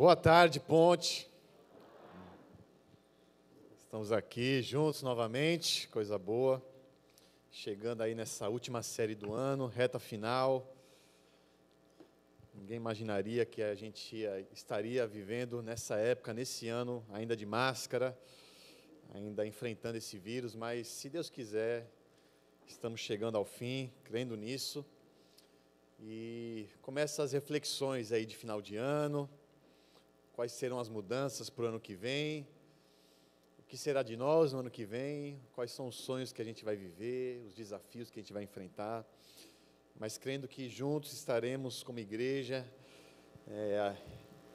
Boa tarde, Ponte. Estamos aqui juntos novamente, coisa boa. Chegando aí nessa última série do ano, reta final. Ninguém imaginaria que a gente ia, estaria vivendo nessa época, nesse ano, ainda de máscara, ainda enfrentando esse vírus, mas se Deus quiser, estamos chegando ao fim, crendo nisso. E começa as reflexões aí de final de ano, quais serão as mudanças para o ano que vem, o que será de nós no ano que vem, quais são os sonhos que a gente vai viver, os desafios que a gente vai enfrentar, mas crendo que juntos estaremos como igreja, é,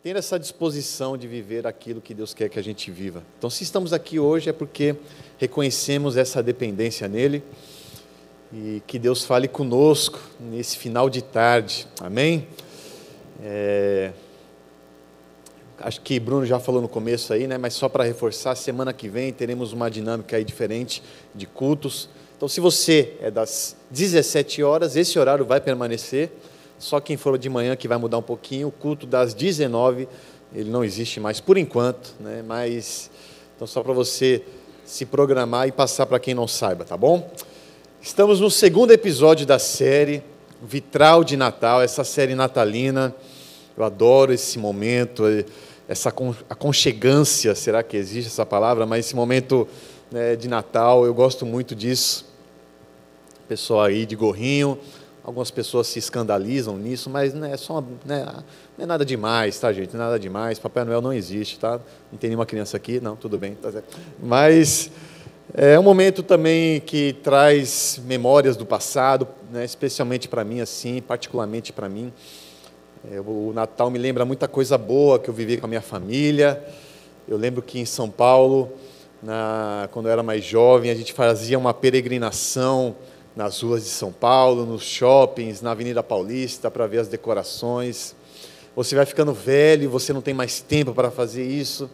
tendo essa disposição de viver aquilo que Deus quer que a gente viva. Então, se estamos aqui hoje é porque reconhecemos essa dependência nele e que Deus fale conosco nesse final de tarde, amém? É, acho que Bruno já falou no começo aí, né? Mas só para reforçar, semana que vem teremos uma dinâmica aí diferente de cultos. Então, se você é das 17 horas, esse horário vai permanecer. Só quem for de manhã que vai mudar um pouquinho. O culto das 19, ele não existe mais por enquanto, né? Mas então só para você se programar e passar para quem não saiba, tá bom? Estamos no segundo episódio da série Vitral de Natal, essa série natalina. Eu adoro esse momento essa aconchegância, será que existe essa palavra? Mas esse momento né, de Natal, eu gosto muito disso. Pessoal aí de gorrinho, algumas pessoas se escandalizam nisso, mas né, é só né, não é nada demais, tá, gente? Nada demais. Papai Noel não existe, tá? Não tem nenhuma criança aqui, não, tudo bem, tá certo. Mas é um momento também que traz memórias do passado, né, especialmente para mim, assim, particularmente para mim. É, o Natal me lembra muita coisa boa que eu vivi com a minha família. Eu lembro que em São Paulo, na, quando eu era mais jovem, a gente fazia uma peregrinação nas ruas de São Paulo, nos shoppings, na Avenida Paulista, para ver as decorações. Você vai ficando velho, você não tem mais tempo para fazer isso,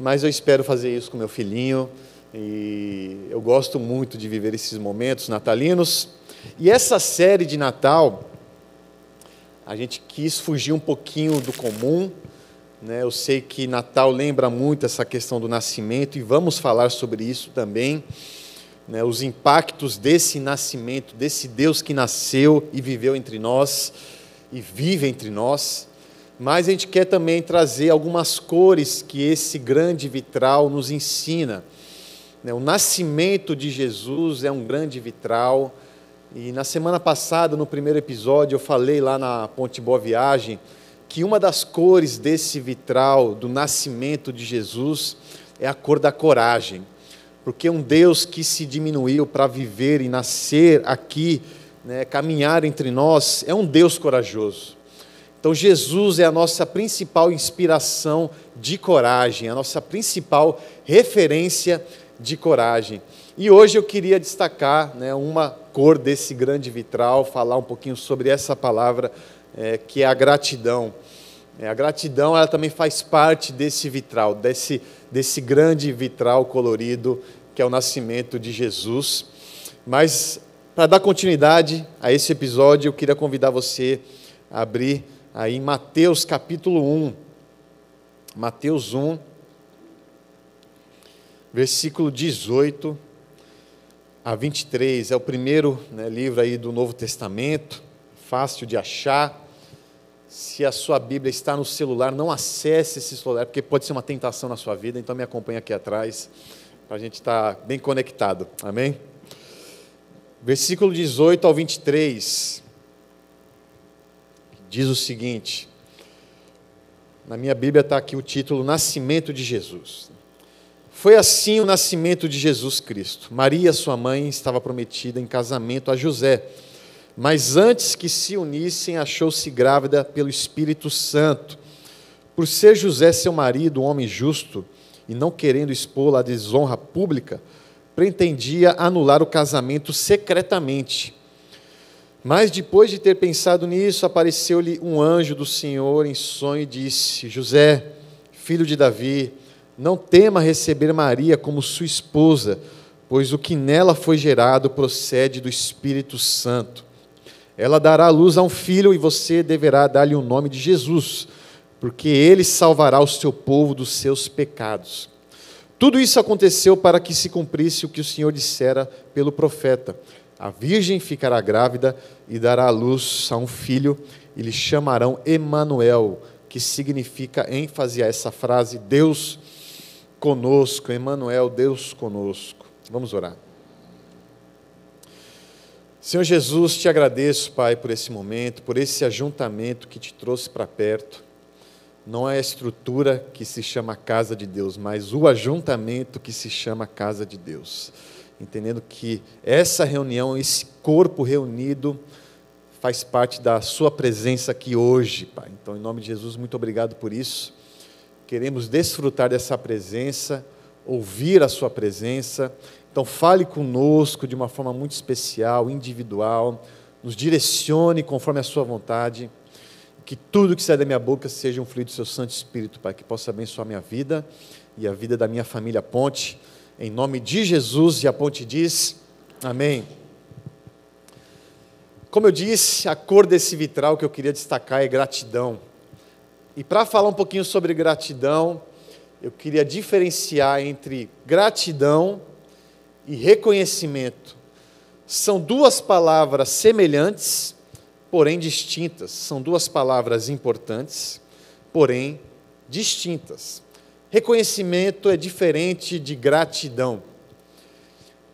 mas eu espero fazer isso com meu filhinho. E eu gosto muito de viver esses momentos natalinos. E essa série de Natal, a gente quis fugir um pouquinho do comum. Né? Eu sei que Natal lembra muito essa questão do nascimento e vamos falar sobre isso também. Né? Os impactos desse nascimento, desse Deus que nasceu e viveu entre nós e vive entre nós. Mas a gente quer também trazer algumas cores que esse grande vitral nos ensina. Né? O nascimento de Jesus é um grande vitral e na semana passada, no primeiro episódio, eu falei lá na Ponte Boa Viagem que uma das cores desse vitral do nascimento de Jesus é a cor da coragem. Porque um Deus que se diminuiu para viver e nascer aqui, né, caminhar entre nós, é um Deus corajoso. Então, Jesus é a nossa principal inspiração de coragem, a nossa principal referência de coragem. E hoje eu queria destacar né, uma cor desse grande vitral, falar um pouquinho sobre essa palavra é, que é a gratidão. É, a gratidão ela também faz parte desse vitral, desse, desse grande vitral colorido que é o nascimento de Jesus. Mas, para dar continuidade a esse episódio, eu queria convidar você a abrir aí Mateus capítulo 1. Mateus 1, versículo 18 a 23 é o primeiro né, livro aí do Novo Testamento, fácil de achar. Se a sua Bíblia está no celular, não acesse esse celular, porque pode ser uma tentação na sua vida, então me acompanha aqui atrás, para a gente estar bem conectado. Amém? Versículo 18 ao 23 diz o seguinte: na minha Bíblia está aqui o título Nascimento de Jesus. Foi assim o nascimento de Jesus Cristo. Maria, sua mãe, estava prometida em casamento a José, mas antes que se unissem, achou-se grávida pelo Espírito Santo. Por ser José seu marido, um homem justo, e não querendo expô-la à desonra pública, pretendia anular o casamento secretamente. Mas depois de ter pensado nisso, apareceu-lhe um anjo do Senhor em sonho e disse: José, filho de Davi, não tema receber Maria como sua esposa, pois o que nela foi gerado procede do Espírito Santo. Ela dará luz a um filho e você deverá dar-lhe o nome de Jesus, porque ele salvará o seu povo dos seus pecados. Tudo isso aconteceu para que se cumprisse o que o Senhor dissera pelo profeta: A virgem ficará grávida e dará luz a um filho, e lhe chamarão Emanuel, que significa ênfase a essa frase: Deus conosco, Emanuel, Deus conosco. Vamos orar. Senhor Jesus, te agradeço, Pai, por esse momento, por esse ajuntamento que te trouxe para perto. Não é a estrutura que se chama casa de Deus, mas o ajuntamento que se chama casa de Deus. Entendendo que essa reunião, esse corpo reunido, faz parte da Sua presença aqui hoje, Pai. Então, em nome de Jesus, muito obrigado por isso. Queremos desfrutar dessa presença, ouvir a Sua presença então, fale conosco de uma forma muito especial, individual, nos direcione conforme a Sua vontade. Que tudo que sair da minha boca seja um fluido do Seu Santo Espírito, Pai, que possa abençoar minha vida e a vida da minha família Ponte. Em nome de Jesus, e a Ponte diz: Amém. Como eu disse, a cor desse vitral que eu queria destacar é gratidão. E para falar um pouquinho sobre gratidão, eu queria diferenciar entre gratidão e reconhecimento são duas palavras semelhantes, porém distintas. São duas palavras importantes, porém distintas. Reconhecimento é diferente de gratidão.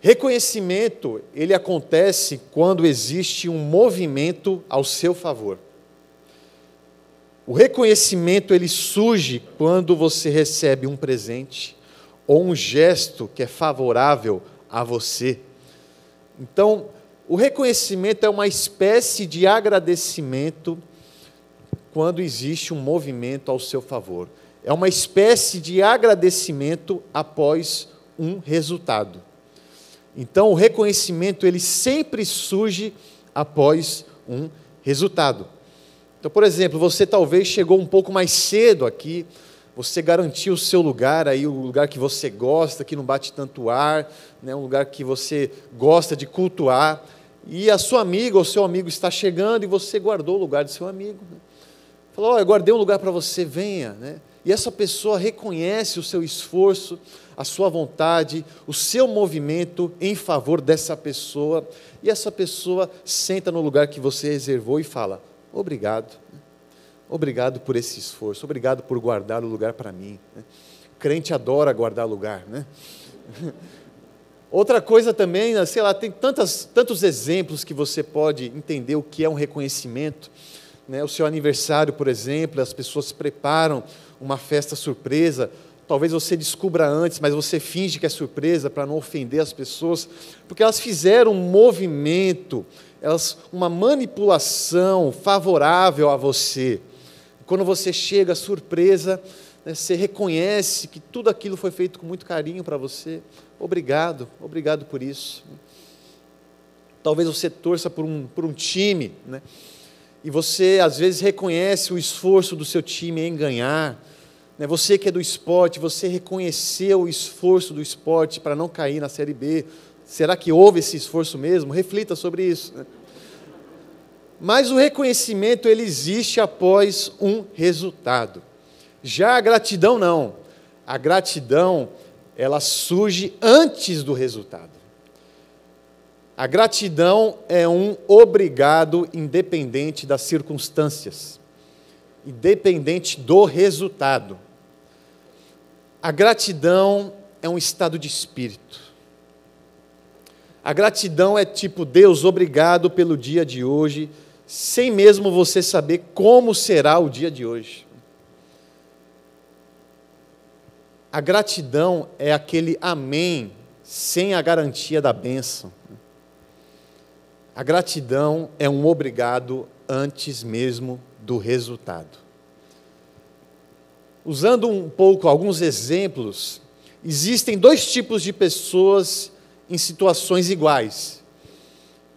Reconhecimento, ele acontece quando existe um movimento ao seu favor. O reconhecimento ele surge quando você recebe um presente ou um gesto que é favorável a você. Então, o reconhecimento é uma espécie de agradecimento quando existe um movimento ao seu favor. É uma espécie de agradecimento após um resultado. Então, o reconhecimento ele sempre surge após um resultado. Então, por exemplo, você talvez chegou um pouco mais cedo aqui, você garantiu o seu lugar aí, o lugar que você gosta, que não bate tanto ar, né, um lugar que você gosta de cultuar, e a sua amiga ou seu amigo está chegando e você guardou o lugar do seu amigo. Né? Falou, oh, eu guardei um lugar para você, venha. Né? E essa pessoa reconhece o seu esforço, a sua vontade, o seu movimento em favor dessa pessoa, e essa pessoa senta no lugar que você reservou e fala, obrigado. Obrigado por esse esforço, obrigado por guardar o lugar para mim. Né? Crente adora guardar lugar, né? Outra coisa também, né, sei lá, tem tantas, tantos exemplos que você pode entender o que é um reconhecimento. Né? O seu aniversário, por exemplo, as pessoas preparam uma festa surpresa. Talvez você descubra antes, mas você finge que é surpresa para não ofender as pessoas, porque elas fizeram um movimento, elas, uma manipulação favorável a você. Quando você chega surpresa, né, você reconhece que tudo aquilo foi feito com muito carinho para você. Obrigado, obrigado por isso. Talvez você torça por um, por um time, né? e você às vezes reconhece o esforço do seu time em ganhar. Né? Você que é do esporte, você reconheceu o esforço do esporte para não cair na Série B. Será que houve esse esforço mesmo? Reflita sobre isso. Né? Mas o reconhecimento ele existe após um resultado. Já a gratidão não. A gratidão ela surge antes do resultado. A gratidão é um obrigado independente das circunstâncias, independente do resultado. A gratidão é um estado de espírito. A gratidão é tipo, Deus, obrigado pelo dia de hoje, sem mesmo você saber como será o dia de hoje. A gratidão é aquele amém sem a garantia da bênção. A gratidão é um obrigado antes mesmo do resultado. Usando um pouco alguns exemplos, existem dois tipos de pessoas em situações iguais.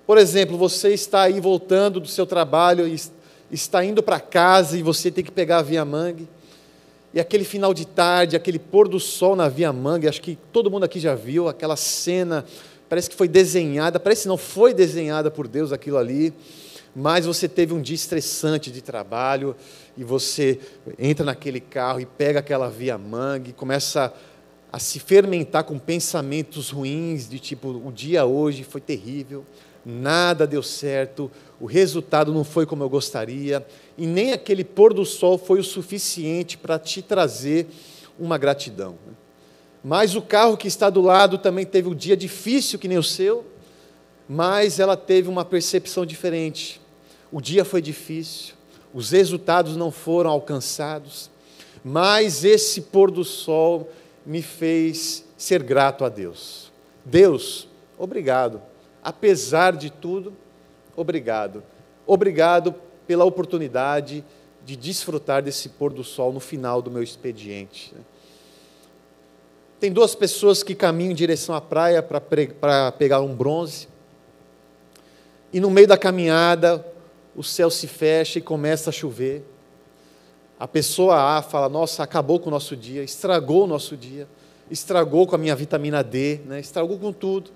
Por exemplo, você está aí voltando do seu trabalho, está indo para casa e você tem que pegar a Via Mangue. E aquele final de tarde, aquele pôr do sol na Via Mangue, acho que todo mundo aqui já viu aquela cena, parece que foi desenhada, parece não foi desenhada por Deus aquilo ali. mas você teve um dia estressante de trabalho e você entra naquele carro e pega aquela via mangue, começa a, a se fermentar com pensamentos ruins, de tipo, o dia hoje foi terrível, nada deu certo, o resultado não foi como eu gostaria, e nem aquele pôr do sol foi o suficiente para te trazer uma gratidão. Mas o carro que está do lado também teve um dia difícil que nem o seu, mas ela teve uma percepção diferente. O dia foi difícil, os resultados não foram alcançados, mas esse pôr do sol me fez ser grato a Deus. Deus, obrigado. Apesar de tudo, obrigado. Obrigado pela oportunidade de desfrutar desse pôr do sol no final do meu expediente. Tem duas pessoas que caminham em direção à praia para pegar um bronze. E no meio da caminhada, o céu se fecha e começa a chover. A pessoa A fala: Nossa, acabou com o nosso dia, estragou o nosso dia, estragou com a minha vitamina D, né? estragou com tudo.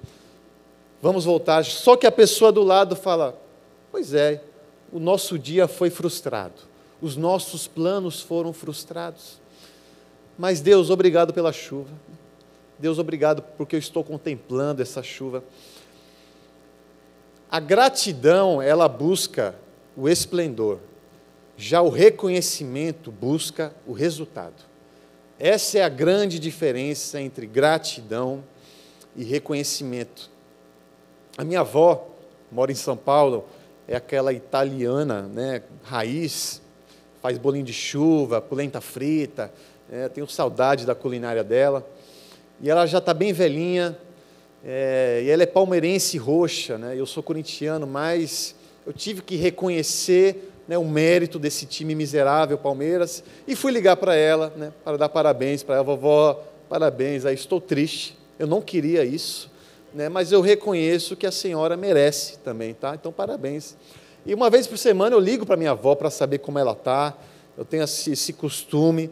Vamos voltar. Só que a pessoa do lado fala: Pois é, o nosso dia foi frustrado, os nossos planos foram frustrados. Mas Deus, obrigado pela chuva. Deus, obrigado porque eu estou contemplando essa chuva. A gratidão, ela busca o esplendor, já o reconhecimento busca o resultado. Essa é a grande diferença entre gratidão e reconhecimento. A minha avó mora em São Paulo, é aquela italiana, né, raiz, faz bolinho de chuva, polenta frita, é, tenho saudade da culinária dela. E ela já está bem velhinha, é, e ela é palmeirense roxa, né? Eu sou corintiano, mas eu tive que reconhecer né, o mérito desse time miserável Palmeiras e fui ligar para ela, né, para dar parabéns para ela, vovó, parabéns. Aí estou triste, eu não queria isso, né, mas eu reconheço que a senhora merece também, tá? Então parabéns. E uma vez por semana eu ligo para minha avó para saber como ela está. Eu tenho esse, esse costume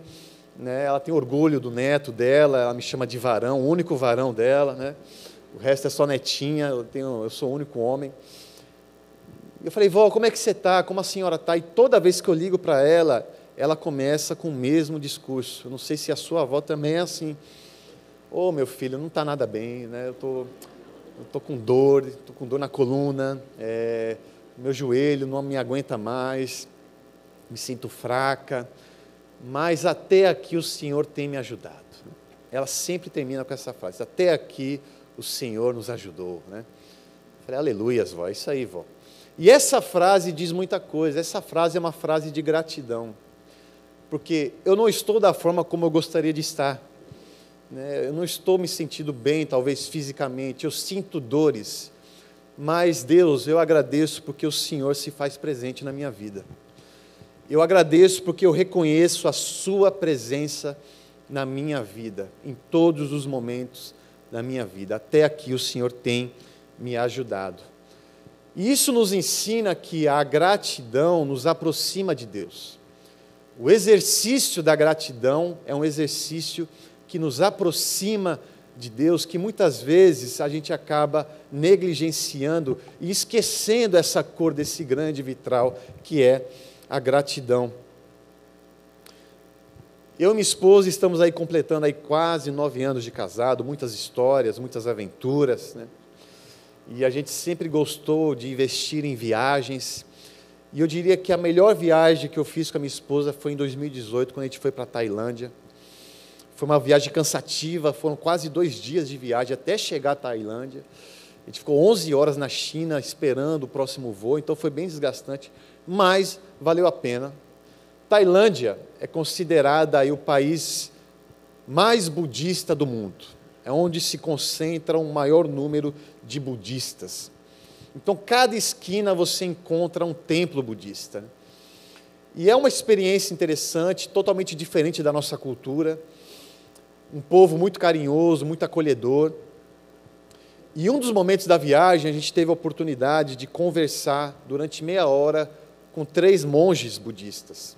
né? Ela tem orgulho do neto dela, ela me chama de varão, o único varão dela, né? O resto é só netinha, eu, tenho, eu sou o único homem. Eu falei, vó, como é que você está? Como a senhora está? E toda vez que eu ligo para ela, ela começa com o mesmo discurso. Eu não sei se a sua avó também é assim. Ô, oh, meu filho, não está nada bem, né? Eu tô, estou com dor, estou com dor na coluna, é, meu joelho não me aguenta mais, me sinto fraca mas até aqui o Senhor tem me ajudado. Ela sempre termina com essa frase: até aqui o Senhor nos ajudou. Né? Eu falei, aleluias, vó, é isso aí, vó. E essa frase diz muita coisa, essa frase é uma frase de gratidão, porque eu não estou da forma como eu gostaria de estar, né? eu não estou me sentindo bem, talvez fisicamente, eu sinto dores, mas Deus, eu agradeço porque o Senhor se faz presente na minha vida. Eu agradeço porque eu reconheço a Sua presença na minha vida, em todos os momentos da minha vida. Até aqui o Senhor tem me ajudado. E isso nos ensina que a gratidão nos aproxima de Deus. O exercício da gratidão é um exercício que nos aproxima de Deus, que muitas vezes a gente acaba negligenciando e esquecendo essa cor desse grande vitral que é a gratidão. Eu e minha esposa estamos aí completando aí quase nove anos de casado, muitas histórias, muitas aventuras, né? E a gente sempre gostou de investir em viagens. E eu diria que a melhor viagem que eu fiz com a minha esposa foi em 2018, quando a gente foi para a Tailândia. Foi uma viagem cansativa, foram quase dois dias de viagem até chegar à Tailândia. A gente ficou 11 horas na China esperando o próximo voo, então foi bem desgastante mas valeu a pena. Tailândia é considerada aí o país mais budista do mundo. É onde se concentra um maior número de budistas. Então, cada esquina você encontra um templo budista. E é uma experiência interessante, totalmente diferente da nossa cultura. Um povo muito carinhoso, muito acolhedor. E um dos momentos da viagem, a gente teve a oportunidade de conversar durante meia hora com três monges budistas.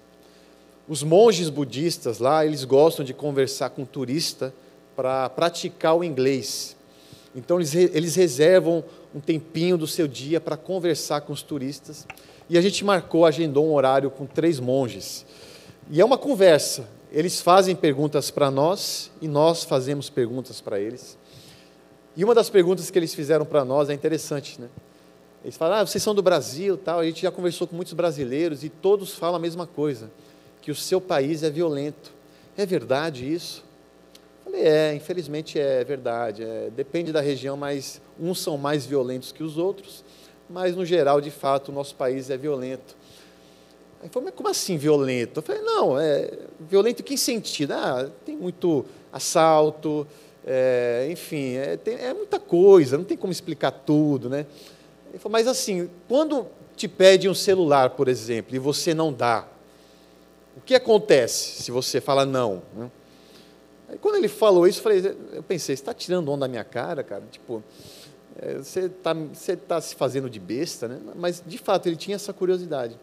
Os monges budistas lá, eles gostam de conversar com turista para praticar o inglês. Então, eles, eles reservam um tempinho do seu dia para conversar com os turistas. e a gente marcou, agendou um horário com três monges. E é uma conversa. Eles fazem perguntas para nós e nós fazemos perguntas para eles. E uma das perguntas que eles fizeram para nós é interessante, né? Eles falam, ah, vocês são do Brasil, tal. A gente já conversou com muitos brasileiros e todos falam a mesma coisa, que o seu país é violento. É verdade isso? Falei, é, infelizmente é verdade. É, depende da região, mas uns são mais violentos que os outros, mas no geral, de fato, o nosso país é violento. Aí falou, mas como assim violento? Eu falei, não, é violento em que sentido? Ah, tem muito assalto, é, enfim, é, tem, é, muita coisa, não tem como explicar tudo, né? Ele falou, mas assim, quando te pede um celular, por exemplo, e você não dá, o que acontece se você fala não? Né? Aí, quando ele falou isso, eu, falei, eu pensei, você está tirando onda da minha cara, cara? Tipo, é, você está tá se fazendo de besta, né? Mas, de fato, ele tinha essa curiosidade.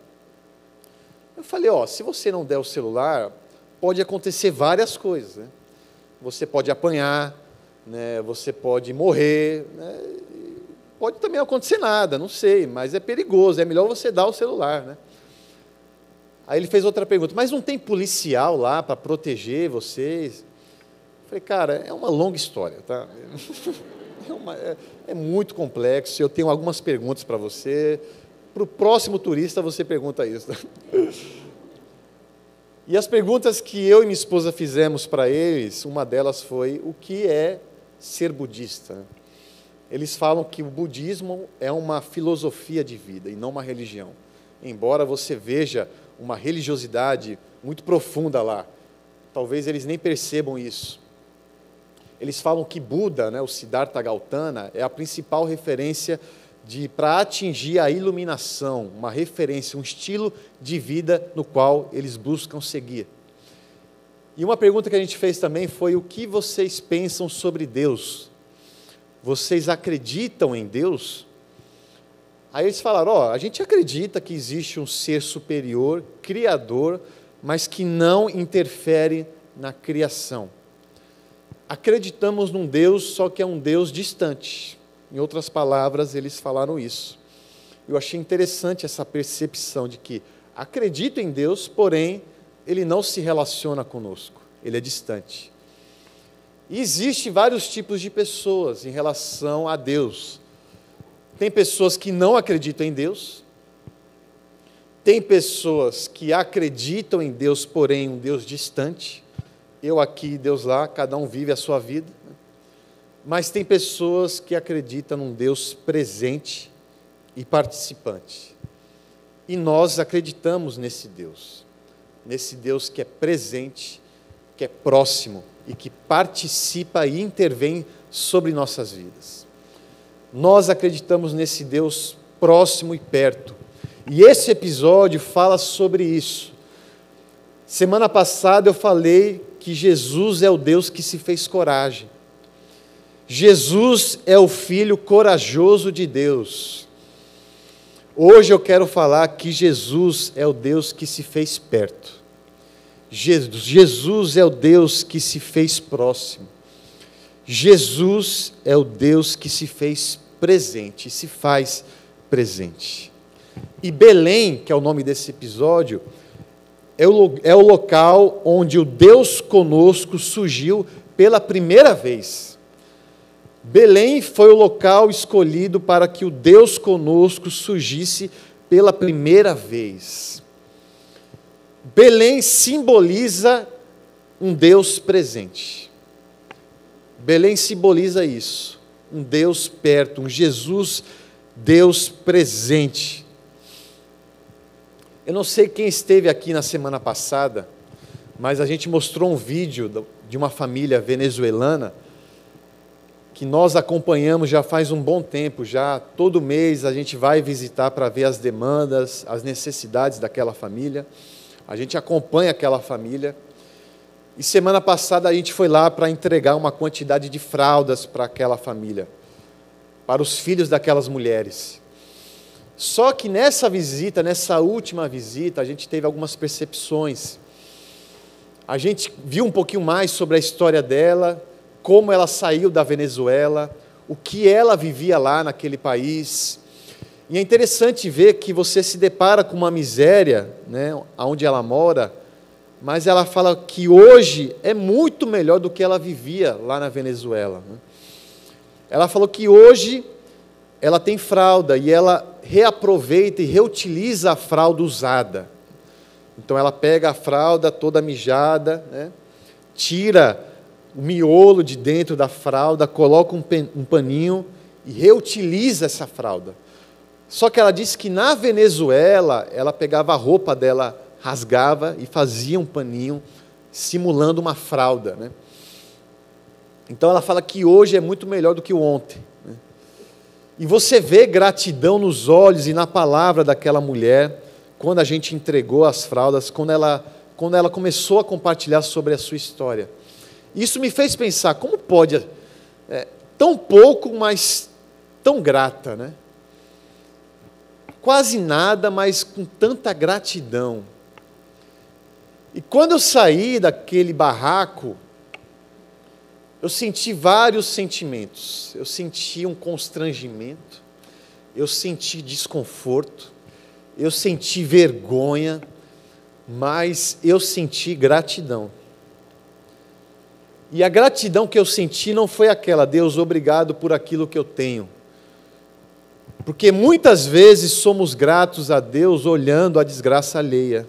Eu falei, ó, se você não der o celular, pode acontecer várias coisas, né? Você pode apanhar, né? Você pode morrer, né? Pode também acontecer nada, não sei, mas é perigoso, é melhor você dar o celular, né? Aí ele fez outra pergunta, mas não tem policial lá para proteger vocês? Falei, cara, é uma longa história, tá? É, uma, é, é muito complexo, eu tenho algumas perguntas para você. Para o próximo turista você pergunta isso. E as perguntas que eu e minha esposa fizemos para eles, uma delas foi: o que é ser budista? Eles falam que o budismo é uma filosofia de vida e não uma religião. Embora você veja uma religiosidade muito profunda lá, talvez eles nem percebam isso. Eles falam que Buda, né, o Siddhartha Gautama, é a principal referência de para atingir a iluminação, uma referência, um estilo de vida no qual eles buscam seguir. E uma pergunta que a gente fez também foi: o que vocês pensam sobre Deus? Vocês acreditam em Deus? Aí eles falaram: Ó, oh, a gente acredita que existe um ser superior, criador, mas que não interfere na criação. Acreditamos num Deus, só que é um Deus distante. Em outras palavras, eles falaram isso. Eu achei interessante essa percepção de que acredito em Deus, porém, ele não se relaciona conosco, ele é distante. E existe vários tipos de pessoas em relação a Deus. Tem pessoas que não acreditam em Deus, tem pessoas que acreditam em Deus, porém um Deus distante. Eu aqui, Deus lá, cada um vive a sua vida. Mas tem pessoas que acreditam num Deus presente e participante. E nós acreditamos nesse Deus, nesse Deus que é presente, que é próximo e que participa e intervém sobre nossas vidas. Nós acreditamos nesse Deus próximo e perto. E esse episódio fala sobre isso. Semana passada eu falei que Jesus é o Deus que se fez coragem. Jesus é o Filho corajoso de Deus. Hoje eu quero falar que Jesus é o Deus que se fez perto. Jesus, é o Deus que se fez próximo. Jesus é o Deus que se fez presente, se faz presente. E Belém, que é o nome desse episódio, é o, é o local onde o Deus conosco surgiu pela primeira vez. Belém foi o local escolhido para que o Deus conosco surgisse pela primeira vez. Belém simboliza um Deus presente. Belém simboliza isso, um Deus perto, um Jesus, Deus presente. Eu não sei quem esteve aqui na semana passada, mas a gente mostrou um vídeo de uma família venezuelana que nós acompanhamos já faz um bom tempo, já todo mês a gente vai visitar para ver as demandas, as necessidades daquela família. A gente acompanha aquela família. E semana passada a gente foi lá para entregar uma quantidade de fraldas para aquela família, para os filhos daquelas mulheres. Só que nessa visita, nessa última visita, a gente teve algumas percepções. A gente viu um pouquinho mais sobre a história dela, como ela saiu da Venezuela, o que ela vivia lá naquele país. E é interessante ver que você se depara com uma miséria, né, onde ela mora, mas ela fala que hoje é muito melhor do que ela vivia lá na Venezuela. Né? Ela falou que hoje ela tem fralda e ela reaproveita e reutiliza a fralda usada. Então ela pega a fralda toda mijada, né? tira o miolo de dentro da fralda, coloca um paninho e reutiliza essa fralda. Só que ela disse que na Venezuela ela pegava a roupa dela, rasgava e fazia um paninho simulando uma fralda. Né? Então ela fala que hoje é muito melhor do que o ontem. E você vê gratidão nos olhos e na palavra daquela mulher quando a gente entregou as fraldas, quando ela, quando ela começou a compartilhar sobre a sua história. Isso me fez pensar, como pode, é, tão pouco, mas tão grata, né? Quase nada, mas com tanta gratidão. E quando eu saí daquele barraco, eu senti vários sentimentos. Eu senti um constrangimento, eu senti desconforto, eu senti vergonha, mas eu senti gratidão. E a gratidão que eu senti não foi aquela, Deus, obrigado por aquilo que eu tenho. Porque muitas vezes somos gratos a Deus olhando a desgraça alheia.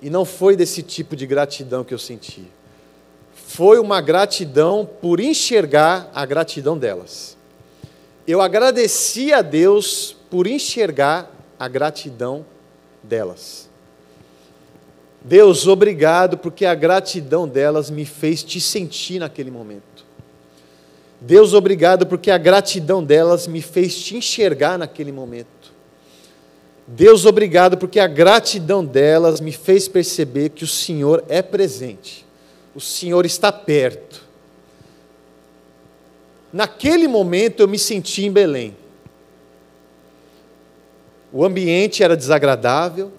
E não foi desse tipo de gratidão que eu senti. Foi uma gratidão por enxergar a gratidão delas. Eu agradeci a Deus por enxergar a gratidão delas. Deus, obrigado, porque a gratidão delas me fez te sentir naquele momento. Deus, obrigado, porque a gratidão delas me fez te enxergar naquele momento. Deus, obrigado, porque a gratidão delas me fez perceber que o Senhor é presente, o Senhor está perto. Naquele momento eu me senti em Belém. O ambiente era desagradável,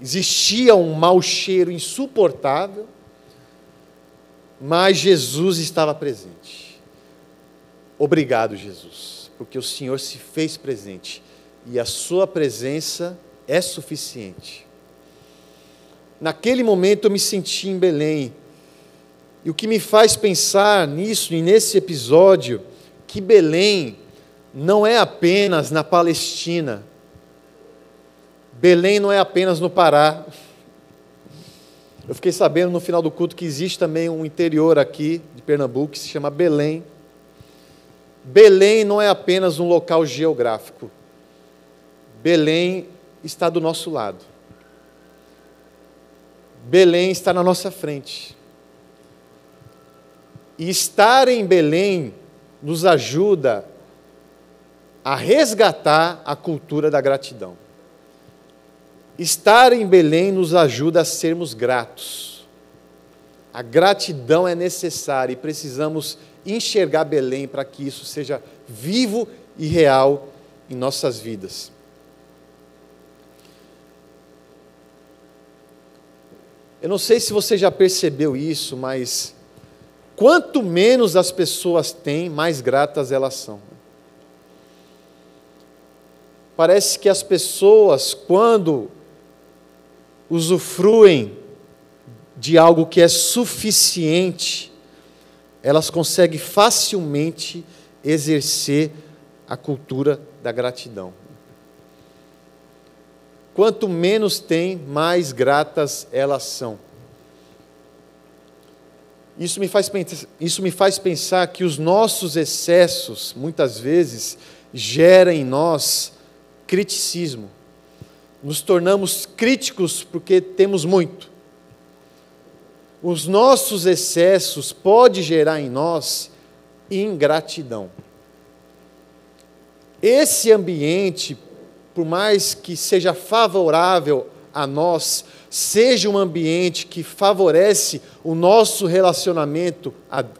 existia um mau cheiro insuportável, mas Jesus estava presente. Obrigado, Jesus, porque o Senhor se fez presente e a Sua presença é suficiente. Naquele momento eu me senti em Belém, e o que me faz pensar nisso e nesse episódio, que Belém não é apenas na Palestina, Belém não é apenas no Pará. Eu fiquei sabendo no final do culto que existe também um interior aqui de Pernambuco que se chama Belém. Belém não é apenas um local geográfico. Belém está do nosso lado. Belém está na nossa frente. E estar em Belém nos ajuda a resgatar a cultura da gratidão. Estar em Belém nos ajuda a sermos gratos. A gratidão é necessária e precisamos enxergar Belém para que isso seja vivo e real em nossas vidas. Eu não sei se você já percebeu isso, mas quanto menos as pessoas têm, mais gratas elas são. Parece que as pessoas, quando usufruem de algo que é suficiente, elas conseguem facilmente exercer a cultura da gratidão. Quanto menos tem, mais gratas elas são. Isso me, faz, isso me faz pensar que os nossos excessos, muitas vezes, geram em nós criticismo nos tornamos críticos porque temos muito. Os nossos excessos podem gerar em nós ingratidão. Esse ambiente, por mais que seja favorável a nós, seja um ambiente que favorece o nosso relacionamento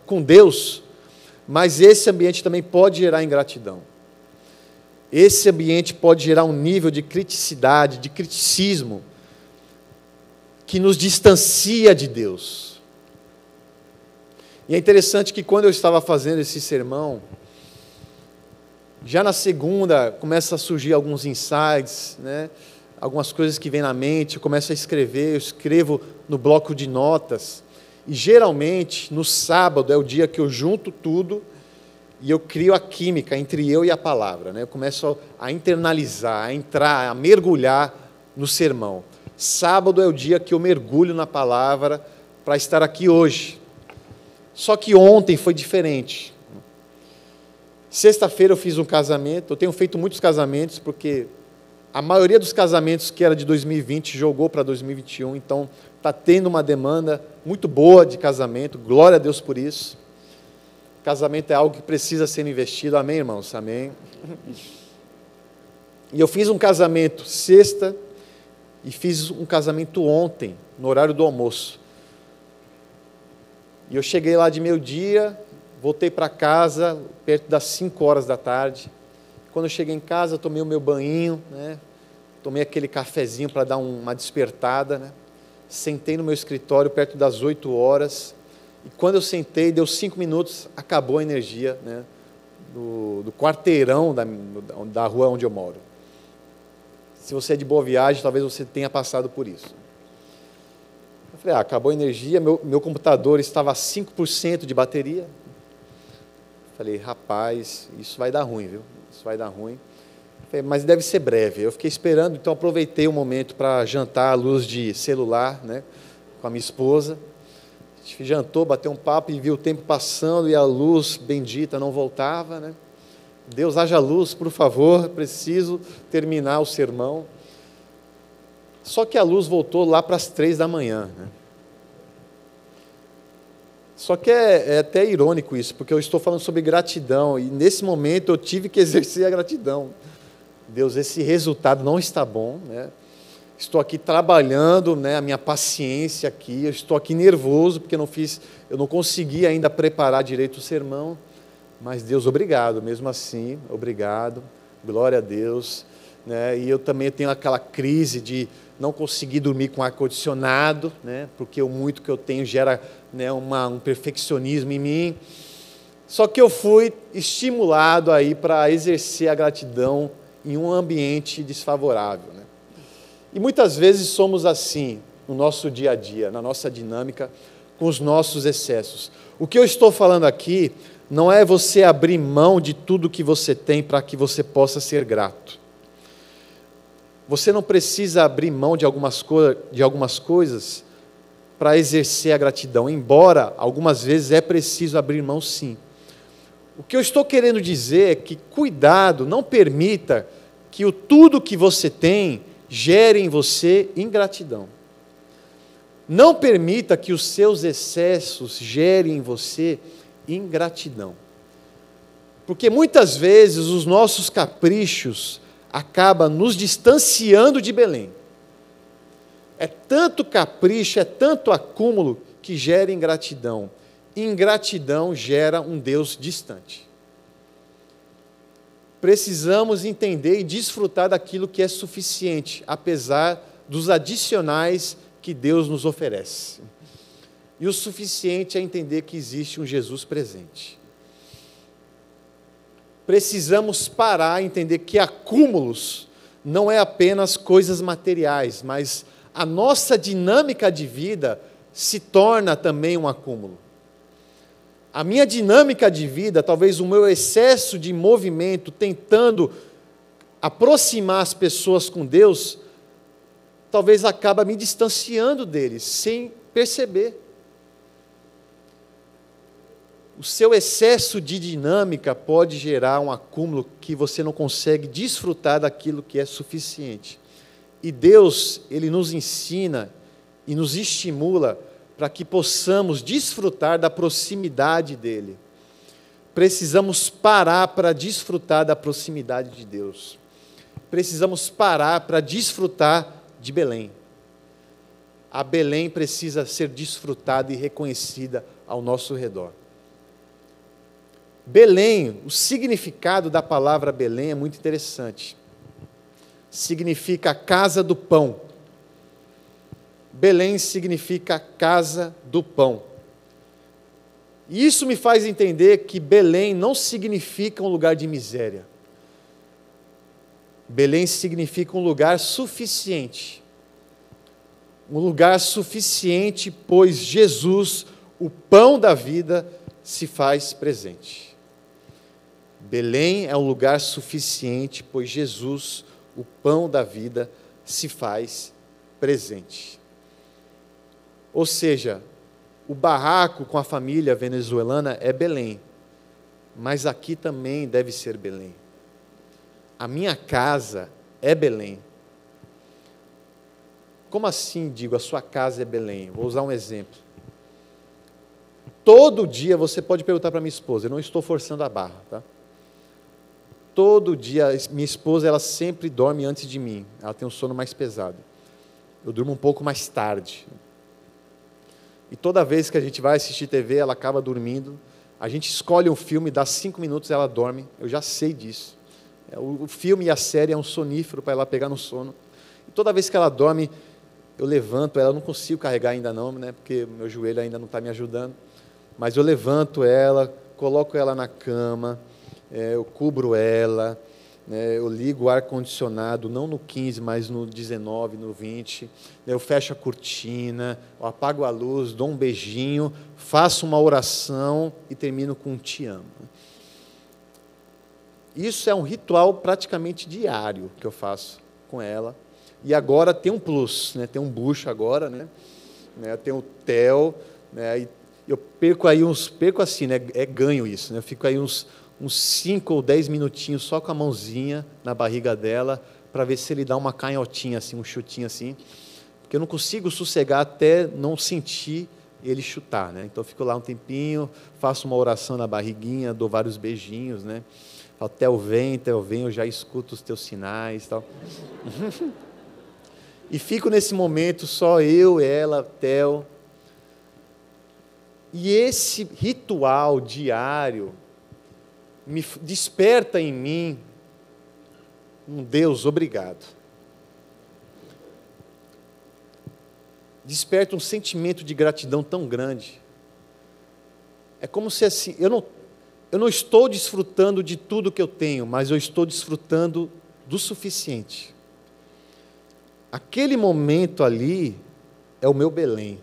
com Deus, mas esse ambiente também pode gerar ingratidão. Esse ambiente pode gerar um nível de criticidade, de criticismo, que nos distancia de Deus. E é interessante que quando eu estava fazendo esse sermão, Já na segunda, começa a surgir alguns insights, né? Algumas coisas que vêm na mente, eu começo a escrever, eu escrevo no bloco de notas. E geralmente, no sábado, é o dia que eu junto tudo e eu crio a química entre eu e a palavra. Né? Eu começo a internalizar, a entrar, a mergulhar no sermão. Sábado é o dia que eu mergulho na palavra para estar aqui hoje. Só que ontem foi diferente. Sexta-feira eu fiz um casamento, eu tenho feito muitos casamentos, porque a maioria dos casamentos que era de 2020 jogou para 2021, então está tendo uma demanda muito boa de casamento, glória a Deus por isso. Casamento é algo que precisa ser investido, amém, irmãos? Amém. E eu fiz um casamento sexta e fiz um casamento ontem, no horário do almoço. E eu cheguei lá de meio-dia, voltei para casa perto das 5 horas da tarde. Quando eu cheguei em casa, tomei o meu banho, né? tomei aquele cafezinho para dar uma despertada. Né? Sentei no meu escritório perto das 8 horas. E quando eu sentei, deu cinco minutos, acabou a energia né? do, do quarteirão da, da rua onde eu moro. Se você é de boa viagem, talvez você tenha passado por isso. Eu falei, ah, acabou a energia, meu, meu computador estava a 5% de bateria. Falei, rapaz, isso vai dar ruim, viu? Isso vai dar ruim. Falei, mas deve ser breve. Eu fiquei esperando, então aproveitei o momento para jantar à luz de celular, né? Com a minha esposa. A gente jantou, bateu um papo e viu o tempo passando e a luz bendita não voltava, né? Deus, haja luz, por favor, preciso terminar o sermão. Só que a luz voltou lá para as três da manhã. Né? Só que é, é, até irônico isso, porque eu estou falando sobre gratidão, e nesse momento eu tive que exercer a gratidão. Deus, esse resultado não está bom, né? Estou aqui trabalhando, né, a minha paciência aqui, eu estou aqui nervoso porque eu não fiz, eu não consegui ainda preparar direito o sermão, mas Deus, obrigado, mesmo assim, obrigado, glória a Deus, né? E eu também tenho aquela crise de não conseguir dormir com ar-condicionado, né, porque o muito que eu tenho gera né, uma, um perfeccionismo em mim. Só que eu fui estimulado aí para exercer a gratidão em um ambiente desfavorável. Né? E muitas vezes somos assim no nosso dia a dia, na nossa dinâmica, com os nossos excessos. O que eu estou falando aqui não é você abrir mão de tudo que você tem para que você possa ser grato. Você não precisa abrir mão de algumas, co de algumas coisas para exercer a gratidão, embora algumas vezes é preciso abrir mão sim. O que eu estou querendo dizer é que cuidado, não permita que o tudo que você tem gere em você ingratidão. Não permita que os seus excessos gerem em você ingratidão. Porque muitas vezes os nossos caprichos acaba nos distanciando de Belém. É tanto capricho, é tanto acúmulo que gera ingratidão. Ingratidão gera um Deus distante. Precisamos entender e desfrutar daquilo que é suficiente, apesar dos adicionais que Deus nos oferece. E o suficiente é entender que existe um Jesus presente precisamos parar e entender que acúmulos não é apenas coisas materiais, mas a nossa dinâmica de vida se torna também um acúmulo. A minha dinâmica de vida, talvez o meu excesso de movimento tentando aproximar as pessoas com Deus, talvez acaba me distanciando deles sem perceber. O seu excesso de dinâmica pode gerar um acúmulo que você não consegue desfrutar daquilo que é suficiente. E Deus, Ele nos ensina e nos estimula para que possamos desfrutar da proximidade dEle. Precisamos parar para desfrutar da proximidade de Deus. Precisamos parar para desfrutar de Belém. A Belém precisa ser desfrutada e reconhecida ao nosso redor. Belém, o significado da palavra Belém é muito interessante. Significa casa do pão. Belém significa casa do pão. E isso me faz entender que Belém não significa um lugar de miséria. Belém significa um lugar suficiente. Um lugar suficiente, pois Jesus, o pão da vida, se faz presente. Belém é um lugar suficiente, pois Jesus, o pão da vida, se faz presente. Ou seja, o barraco com a família venezuelana é Belém, mas aqui também deve ser Belém. A minha casa é Belém. Como assim, digo, a sua casa é Belém? Vou usar um exemplo. Todo dia você pode perguntar para minha esposa, eu não estou forçando a barra, tá? Todo dia, minha esposa, ela sempre dorme antes de mim, ela tem um sono mais pesado. Eu durmo um pouco mais tarde. E toda vez que a gente vai assistir TV, ela acaba dormindo. A gente escolhe um filme, dá cinco minutos, ela dorme. Eu já sei disso. É, o filme e a série é um sonífero para ela pegar no sono. E toda vez que ela dorme, eu levanto ela. Eu não consigo carregar ainda não, né? Porque meu joelho ainda não está me ajudando. Mas eu levanto ela, coloco ela na cama, é, eu cubro ela, né, eu ligo o ar-condicionado, não no 15, mas no 19, no 20. Né, eu fecho a cortina, apago a luz, dou um beijinho, faço uma oração e termino com um te amo. Isso é um ritual praticamente diário que eu faço com ela. E agora tem um plus, né? tem um bucho agora, né? né? tem o Theo, né? e eu perco aí uns, perco assim, né? é ganho isso, né? eu fico aí uns, uns 5 ou 10 minutinhos só com a mãozinha na barriga dela, para ver se ele dá uma canhotinha, assim, um chutinho assim. Porque eu não consigo sossegar até não sentir ele chutar. Né? Então eu fico lá um tempinho, faço uma oração na barriguinha, dou vários beijinhos, né? Falo, Theo vem, Theo vem, eu já escuto os teus sinais tal. e fico nesse momento só eu, ela, Theo. E esse ritual diário me desperta em mim um Deus obrigado. Desperta um sentimento de gratidão tão grande. É como se assim, eu não, eu não estou desfrutando de tudo que eu tenho, mas eu estou desfrutando do suficiente. Aquele momento ali é o meu Belém.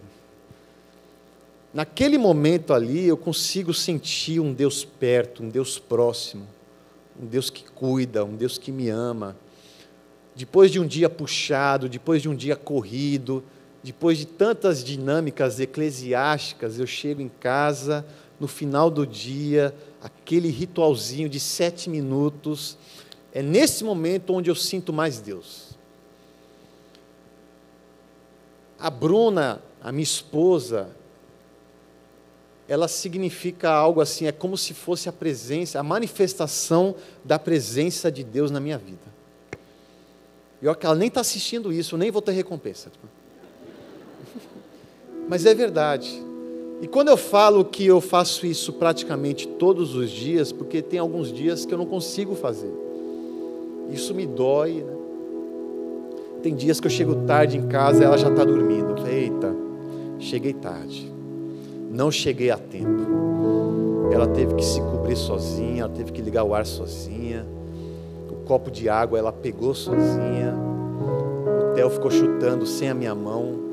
Naquele momento ali, eu consigo sentir um Deus perto, um Deus próximo, um Deus que cuida, um Deus que me ama. Depois de um dia puxado, depois de um dia corrido, depois de tantas dinâmicas eclesiásticas, eu chego em casa, no final do dia, aquele ritualzinho de sete minutos, é nesse momento onde eu sinto mais Deus. A Bruna, a minha esposa, ela significa algo assim, é como se fosse a presença, a manifestação da presença de Deus na minha vida. E olha que ela nem está assistindo isso, nem vou ter recompensa. Mas é verdade. E quando eu falo que eu faço isso praticamente todos os dias, porque tem alguns dias que eu não consigo fazer. Isso me dói. Né? Tem dias que eu chego tarde em casa e ela já está dormindo. Eita, cheguei tarde não cheguei a tempo. Ela teve que se cobrir sozinha, ela teve que ligar o ar sozinha. O copo de água ela pegou sozinha. O Theo ficou chutando sem a minha mão.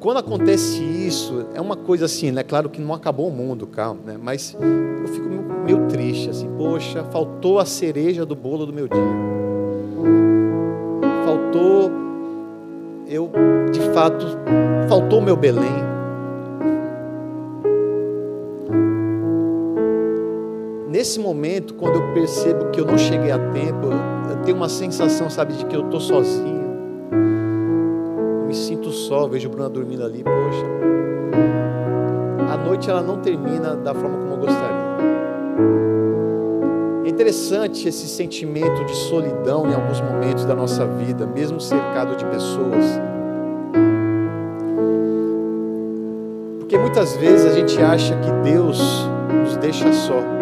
Quando acontece isso, é uma coisa assim, né? Claro que não acabou o mundo, calma, né? Mas eu fico meio triste, assim, poxa, faltou a cereja do bolo do meu dia. Faltou eu, de fato, faltou o meu Belém. Nesse momento, quando eu percebo que eu não cheguei a tempo, eu tenho uma sensação, sabe, de que eu estou sozinho. Eu me sinto só, vejo Bruna dormindo ali, poxa. A noite ela não termina da forma como eu gostaria. É interessante esse sentimento de solidão em alguns momentos da nossa vida, mesmo cercado de pessoas. Porque muitas vezes a gente acha que Deus nos deixa só.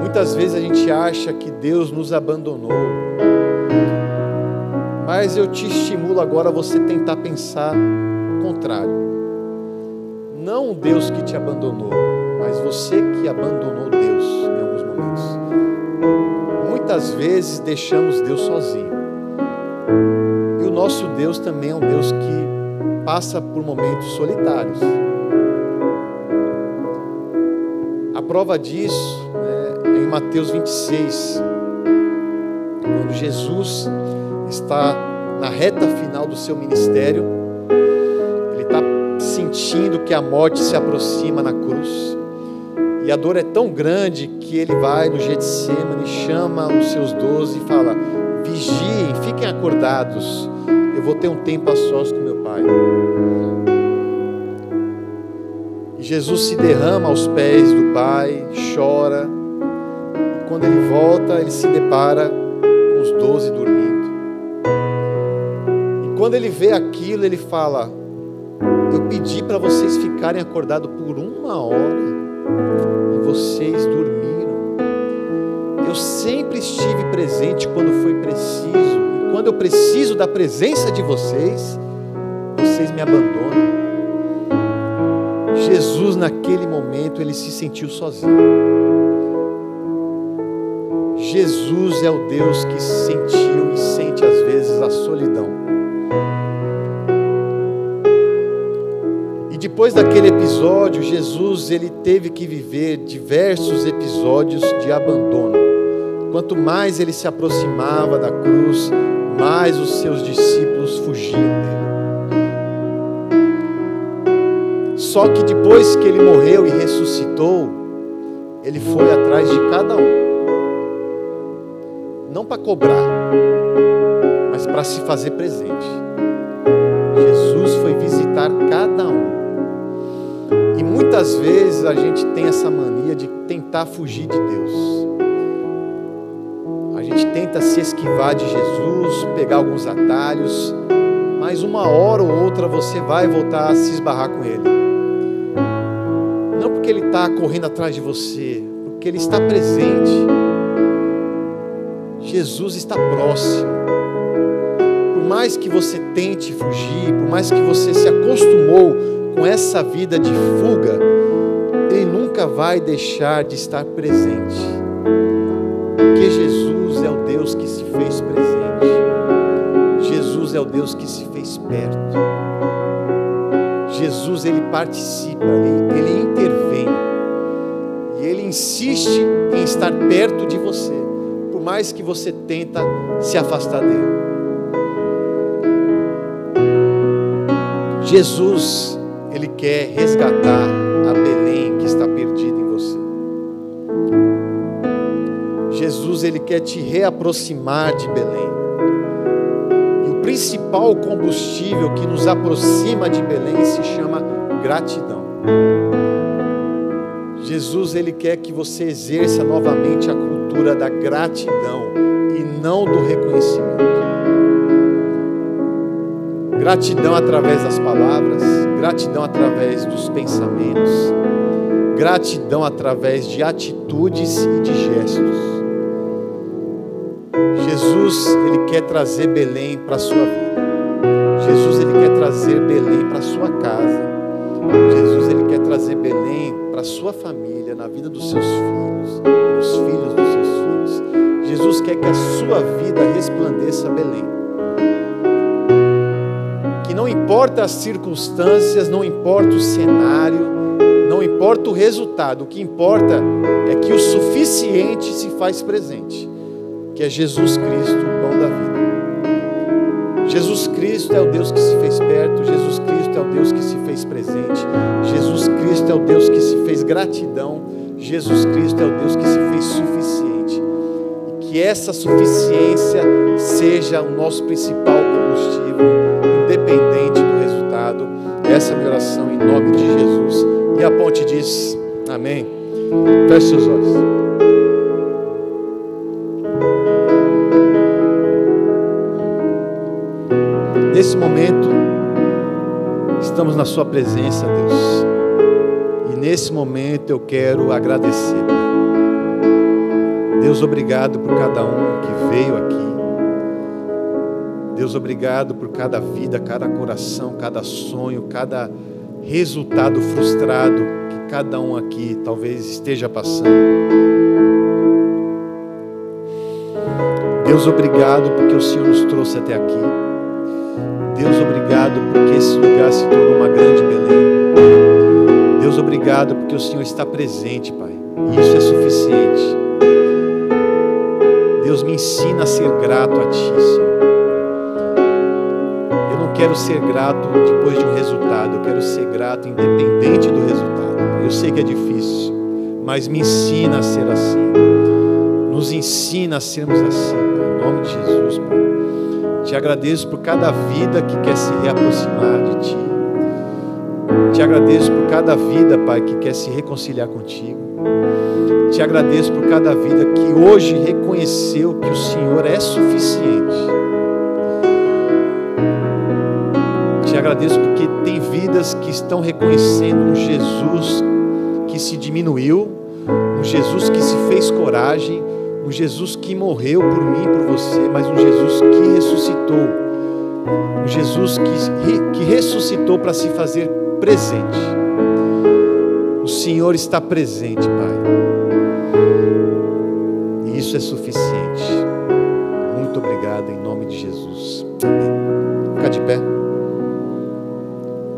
Muitas vezes a gente acha que Deus nos abandonou, mas eu te estimulo agora a você tentar pensar o contrário. Não Deus que te abandonou, mas você que abandonou Deus em alguns momentos. muitas vezes deixamos Deus sozinho. E o nosso Deus também é um Deus que passa por momentos solitários. A prova disso né, é em Mateus 26, quando Jesus está na reta final do seu ministério, ele está sentindo que a morte se aproxima na cruz. E a dor é tão grande que ele vai no Getsemane, chama os seus doze e fala: vigiem, fiquem acordados, eu vou ter um tempo a sós com meu Pai. Jesus se derrama aos pés do Pai, chora, e quando ele volta, ele se depara com os doze dormindo. E quando ele vê aquilo, ele fala: Eu pedi para vocês ficarem acordados por uma hora e vocês dormiram. Eu sempre estive presente quando foi preciso, e quando eu preciso da presença de vocês, vocês me abandonam. Jesus, naquele momento, ele se sentiu sozinho. Jesus é o Deus que sentiu e sente às vezes a solidão. depois daquele episódio, Jesus ele teve que viver diversos episódios de abandono. Quanto mais ele se aproximava da cruz, mais os seus discípulos fugiam dele. Só que depois que ele morreu e ressuscitou, ele foi atrás de cada um. Não para cobrar, mas para se fazer presente. Jesus foi visitar cada um. E muitas vezes a gente tem essa mania de tentar fugir de Deus. A gente tenta se esquivar de Jesus, pegar alguns atalhos, mas uma hora ou outra você vai voltar a se esbarrar com Ele. Porque Ele está correndo atrás de você, porque Ele está presente. Jesus está próximo. Por mais que você tente fugir, por mais que você se acostumou com essa vida de fuga, ele nunca vai deixar de estar presente. Porque Jesus é o Deus que se fez presente. Jesus é o Deus que se fez perto. Jesus ele participa, ele, ele intervém. E ele insiste em estar perto de você, por mais que você tenta se afastar dele. Jesus ele quer resgatar a Belém que está perdida em você. Jesus, Ele quer te reaproximar de Belém. Principal combustível que nos aproxima de Belém se chama gratidão. Jesus, Ele quer que você exerça novamente a cultura da gratidão e não do reconhecimento. Gratidão através das palavras, gratidão através dos pensamentos, gratidão através de atitudes e de gestos. Jesus, ele quer trazer Belém para a sua vida. Jesus, ele quer trazer Belém para a sua casa. Jesus, ele quer trazer Belém para a sua família, na vida dos seus filhos, dos filhos dos seus filhos. Jesus quer que a sua vida resplandeça Belém não importa as circunstâncias, não importa o cenário, não importa o resultado, o que importa é que o suficiente se faz presente, que é Jesus Cristo, o pão da vida. Jesus Cristo é o Deus que se fez perto, Jesus Cristo é o Deus que se fez presente, Jesus Cristo é o Deus que se fez gratidão, Jesus Cristo é o Deus que se fez suficiente. E que essa suficiência seja o nosso principal combustível independente do resultado. Essa é a minha oração em nome de Jesus. E a ponte diz: Amém. Feche seus olhos. Nesse momento, estamos na Sua presença, Deus. E nesse momento eu quero agradecer. Deus, obrigado por cada um que veio aqui. Deus, obrigado por cada vida, cada coração, cada sonho, cada resultado frustrado que cada um aqui talvez esteja passando. Deus, obrigado porque o Senhor nos trouxe até aqui. Deus, obrigado porque esse lugar se tornou uma grande Belém. Deus, obrigado porque o Senhor está presente, Pai. E isso é suficiente. Deus, me ensina a ser grato a Ti, Senhor. Eu não quero ser grato depois de um resultado, eu quero ser grato independente do resultado. Eu sei que é difícil, mas me ensina a ser assim. Nos ensina a sermos assim, Pai, em nome de Jesus, Pai. Te agradeço por cada vida que quer se reaproximar de Ti. Te agradeço por cada vida, Pai, que quer se reconciliar contigo. Te agradeço por cada vida que hoje reconheceu que o Senhor é suficiente. Te agradeço porque tem vidas que estão reconhecendo um Jesus que se diminuiu, um Jesus que se fez coragem, um Jesus que morreu por mim e por você, mas um Jesus que ressuscitou. Um Jesus que, que ressuscitou para se fazer presente. O Senhor está presente, Pai. E isso é suficiente. Muito obrigado em nome de Jesus. Amém. Fica de pé.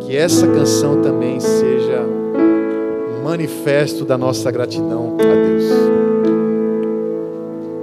Que essa canção também seja manifesto da nossa gratidão a Deus.